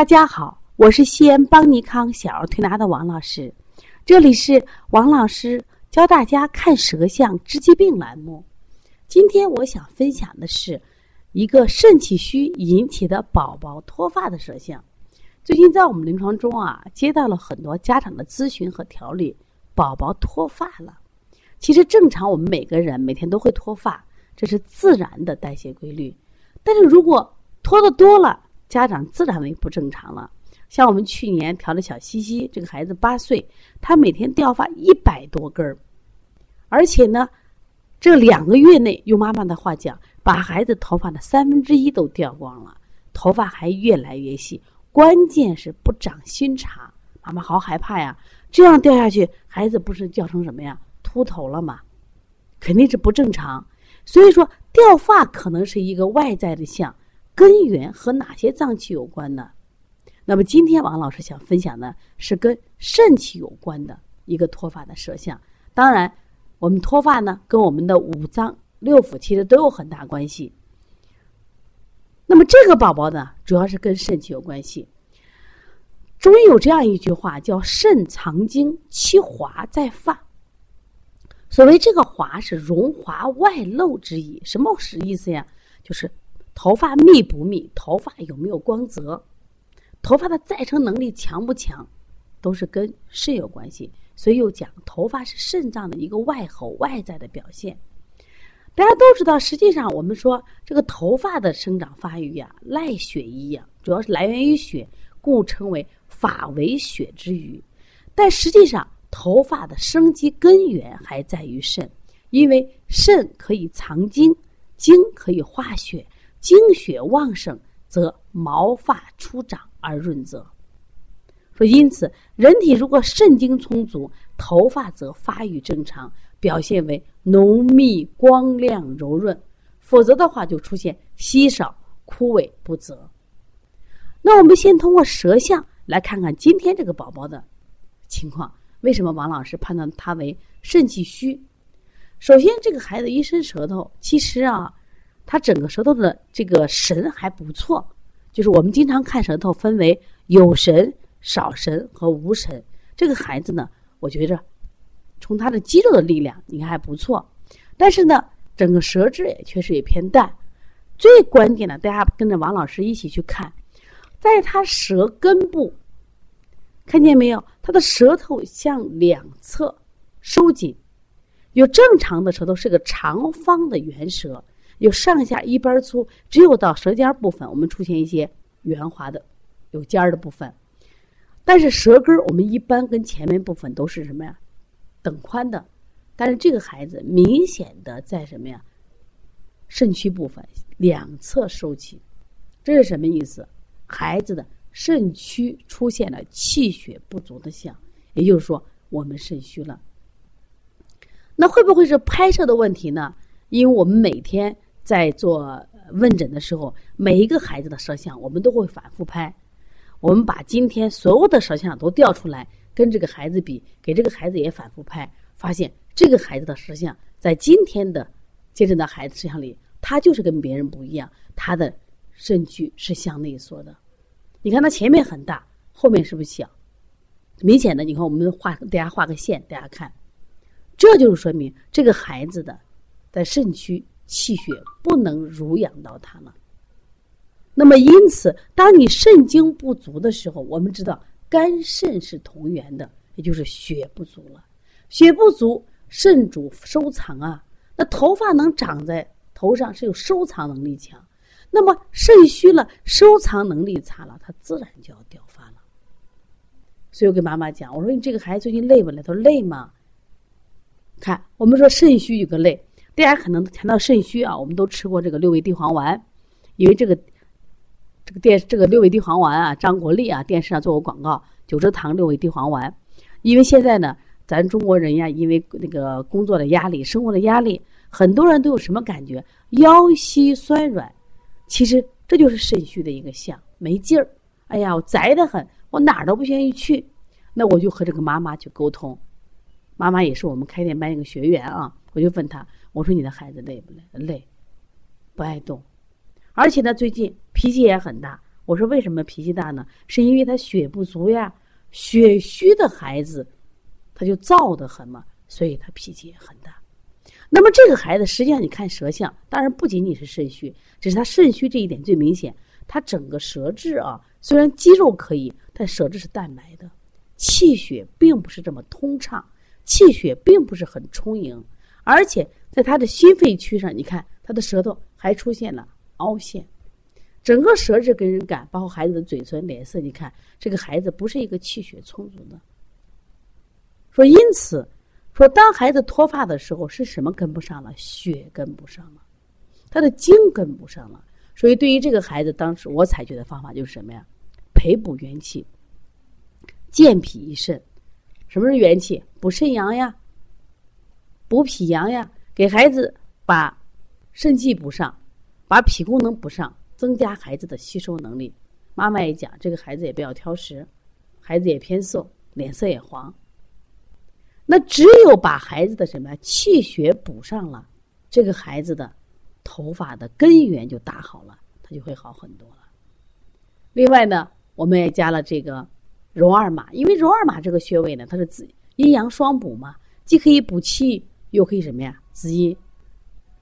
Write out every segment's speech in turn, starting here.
大家好，我是西安邦尼康小儿推拿的王老师，这里是王老师教大家看舌象治疾病栏目。今天我想分享的是一个肾气虚引起的宝宝脱发的舌象。最近在我们临床中啊，接到了很多家长的咨询和调理，宝宝脱发了。其实正常，我们每个人每天都会脱发，这是自然的代谢规律。但是如果脱的多了，家长自然为不正常了。像我们去年调的小西西，这个孩子八岁，他每天掉发一百多根儿，而且呢，这两个月内，用妈妈的话讲，把孩子头发的三分之一都掉光了，头发还越来越细，关键是不长新茬。妈妈好害怕呀！这样掉下去，孩子不是掉成什么呀？秃头了吗？肯定是不正常。所以说，掉发可能是一个外在的象。根源和哪些脏器有关呢？那么今天王老师想分享的是跟肾气有关的一个脱发的舌象。当然，我们脱发呢，跟我们的五脏六腑其实都有很大关系。那么这个宝宝呢，主要是跟肾气有关系。中医有这样一句话，叫“肾藏精，其华在发”。所谓这个“华”是荣华外露之意，什么是意思呀？就是。头发密不密？头发有没有光泽？头发的再生能力强不强？都是跟肾有关系。所以又讲，头发是肾脏的一个外候、外在的表现。大家都知道，实际上我们说这个头发的生长发育呀，赖血一样，主要是来源于血，故称为发为血之余。但实际上，头发的生机根源还在于肾，因为肾可以藏精，精可以化血。精血旺盛，则毛发初长而润泽。说因此，人体如果肾精充足，头发则发育正常，表现为浓密、光亮、柔润；否则的话，就出现稀少、枯萎不泽。那我们先通过舌象来看看今天这个宝宝的情况。为什么王老师判断他为肾气虚？首先，这个孩子一伸舌头，其实啊。他整个舌头的这个神还不错，就是我们经常看舌头分为有神、少神和无神。这个孩子呢，我觉着从他的肌肉的力量，你看还不错。但是呢，整个舌质也确实也偏淡。最关键的，大家跟着王老师一起去看，在他舌根部，看见没有？他的舌头向两侧收紧，有正常的舌头是个长方的圆舌。有上下一般粗，只有到舌尖部分，我们出现一些圆滑的、有尖儿的部分。但是舌根儿我们一般跟前面部分都是什么呀？等宽的。但是这个孩子明显的在什么呀？肾区部分两侧收起，这是什么意思？孩子的肾区出现了气血不足的象，也就是说我们肾虚了。那会不会是拍摄的问题呢？因为我们每天。在做问诊的时候，每一个孩子的舌像，我们都会反复拍。我们把今天所有的舌像都调出来，跟这个孩子比，给这个孩子也反复拍，发现这个孩子的舌像在今天的接诊的孩子舌象里，他就是跟别人不一样，他的肾区是向内缩的。你看他前面很大，后面是不是小？明显的，你看我们画，大家画个线，大家看，这就是说明这个孩子的在肾区。气血不能濡养到它了。那么，因此，当你肾精不足的时候，我们知道肝肾是同源的，也就是血不足了。血不足，肾主收藏啊。那头发能长在头上，是有收藏能力强。那么肾虚了，收藏能力差了，它自然就要掉发了。所以我跟妈妈讲，我说你这个孩子最近累不累？他说累吗？看，我们说肾虚有个累。大家可能谈到肾虚啊，我们都吃过这个六味地黄丸，因为这个这个电这个六味地黄丸啊，张国立啊电视上做过广告，九芝堂六味地黄丸。因为现在呢，咱中国人呀，因为那个工作的压力、生活的压力，很多人都有什么感觉？腰膝酸软，其实这就是肾虚的一个象，没劲儿。哎呀，我宅得很，我哪儿都不愿意去。那我就和这个妈妈去沟通，妈妈也是我们开店班一个学员啊，我就问她。我说你的孩子累不累？累，不爱动，而且呢，最近脾气也很大。我说为什么脾气大呢？是因为他血不足呀，血虚的孩子他就燥得很嘛，所以他脾气也很大。那么这个孩子实际上你看舌象，当然不仅仅是肾虚，只是他肾虚这一点最明显。他整个舌质啊，虽然肌肉可以，但舌质是淡白的，气血并不是这么通畅，气血并不是很充盈，而且在他的心肺区上，你看他的舌头还出现了凹陷，整个舌质给人感，包括孩子的嘴唇、脸色，你看这个孩子不是一个气血充足的。说因此，说当孩子脱发的时候，是什么跟不上了？血跟不上了，他的精跟不上了。所以，对于这个孩子，当时我采取的方法就是什么呀？培补元气，健脾益肾。什么是元气？补肾阳呀，补脾阳呀。给孩子把肾气补上，把脾功能补上，增加孩子的吸收能力。妈妈也讲，这个孩子也不要挑食，孩子也偏瘦，脸色也黄。那只有把孩子的什么气血补上了，这个孩子的。头发的根源就打好了，他就会好很多了。另外呢，我们也加了这个揉二马，因为揉二马这个穴位呢，它是滋阴阳双补嘛，既可以补气，又可以什么呀？滋阴。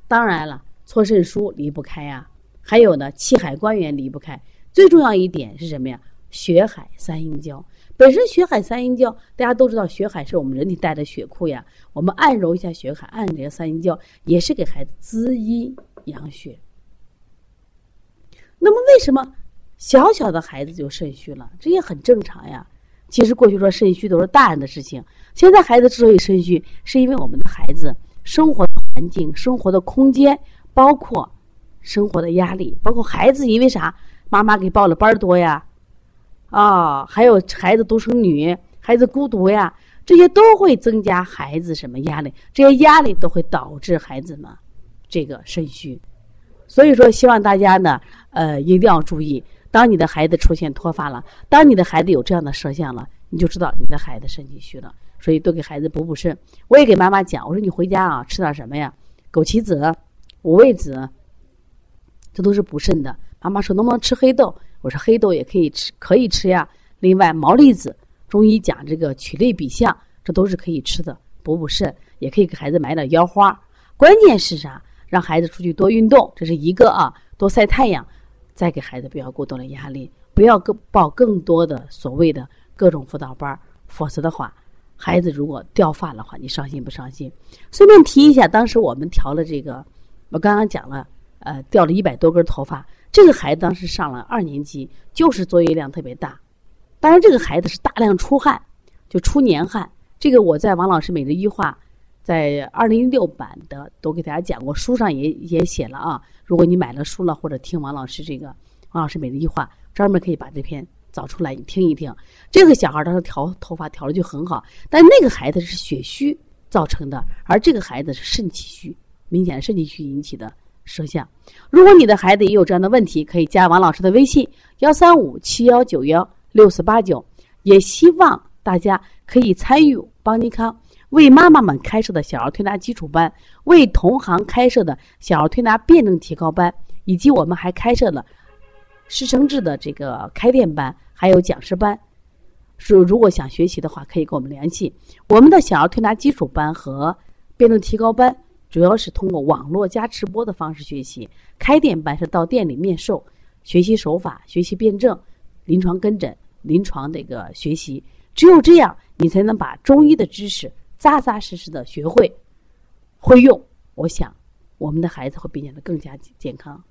当然了，搓肾腧离不开呀，还有呢，气海关元离不开。最重要一点是什么呀？血海三阴交。本身血海三阴交，大家都知道，血海是我们人体带的血库呀。我们按揉一下血海，按这个三阴交，也是给孩子滋阴养血。那么，为什么小小的孩子就肾虚了？这也很正常呀。其实过去说肾虚都是大人的事情，现在孩子之所以肾虚，是因为我们的孩子生活的环境、生活的空间，包括生活的压力，包括孩子因为啥，妈妈给报了班多呀。啊，还有孩子独生女，孩子孤独呀，这些都会增加孩子什么压力？这些压力都会导致孩子呢，这个肾虚。所以说，希望大家呢，呃，一定要注意，当你的孩子出现脱发了，当你的孩子有这样的舌象了，你就知道你的孩子肾气虚了。所以，多给孩子补补肾。我也给妈妈讲，我说你回家啊，吃点什么呀？枸杞子、五味子，这都是补肾的。妈妈说，能不能吃黑豆？我说黑豆也可以吃，可以吃呀。另外，毛栗子，中医讲这个曲类比象，这都是可以吃的，补补肾。也可以给孩子买点腰花。关键是啥？让孩子出去多运动，这是一个啊，多晒太阳。再给孩子不要过多的压力，不要更报更多的所谓的各种辅导班，否则的话，孩子如果掉发的话，你伤心不伤心？顺便提一下，当时我们调了这个，我刚刚讲了，呃，掉了一百多根头发。这个孩子当时上了二年级，就是作业量特别大。当然，这个孩子是大量出汗，就出年汗。这个我在王老师每日一话，在二零一六版的都给大家讲过，书上也也写了啊。如果你买了书了，或者听王老师这个王老师每日一话，专门可以把这篇找出来，你听一听。这个小孩当时调头发调的就很好，但那个孩子是血虚造成的，而这个孩子是肾气虚，明显肾气虚引起的。舌象，如果你的孩子也有这样的问题，可以加王老师的微信幺三五七幺九幺六四八九。也希望大家可以参与邦尼康为妈妈们开设的小儿推拿基础班，为同行开设的小儿推拿辩证提高班，以及我们还开设了师生制的这个开店班，还有讲师班。说如果想学习的话，可以跟我们联系。我们的小儿推拿基础班和辩证提高班。主要是通过网络加直播的方式学习，开店班是到店里面授，学习手法，学习辩证，临床跟诊，临床这个学习，只有这样，你才能把中医的知识扎扎实实的学会，会用。我想，我们的孩子会变得更加健康。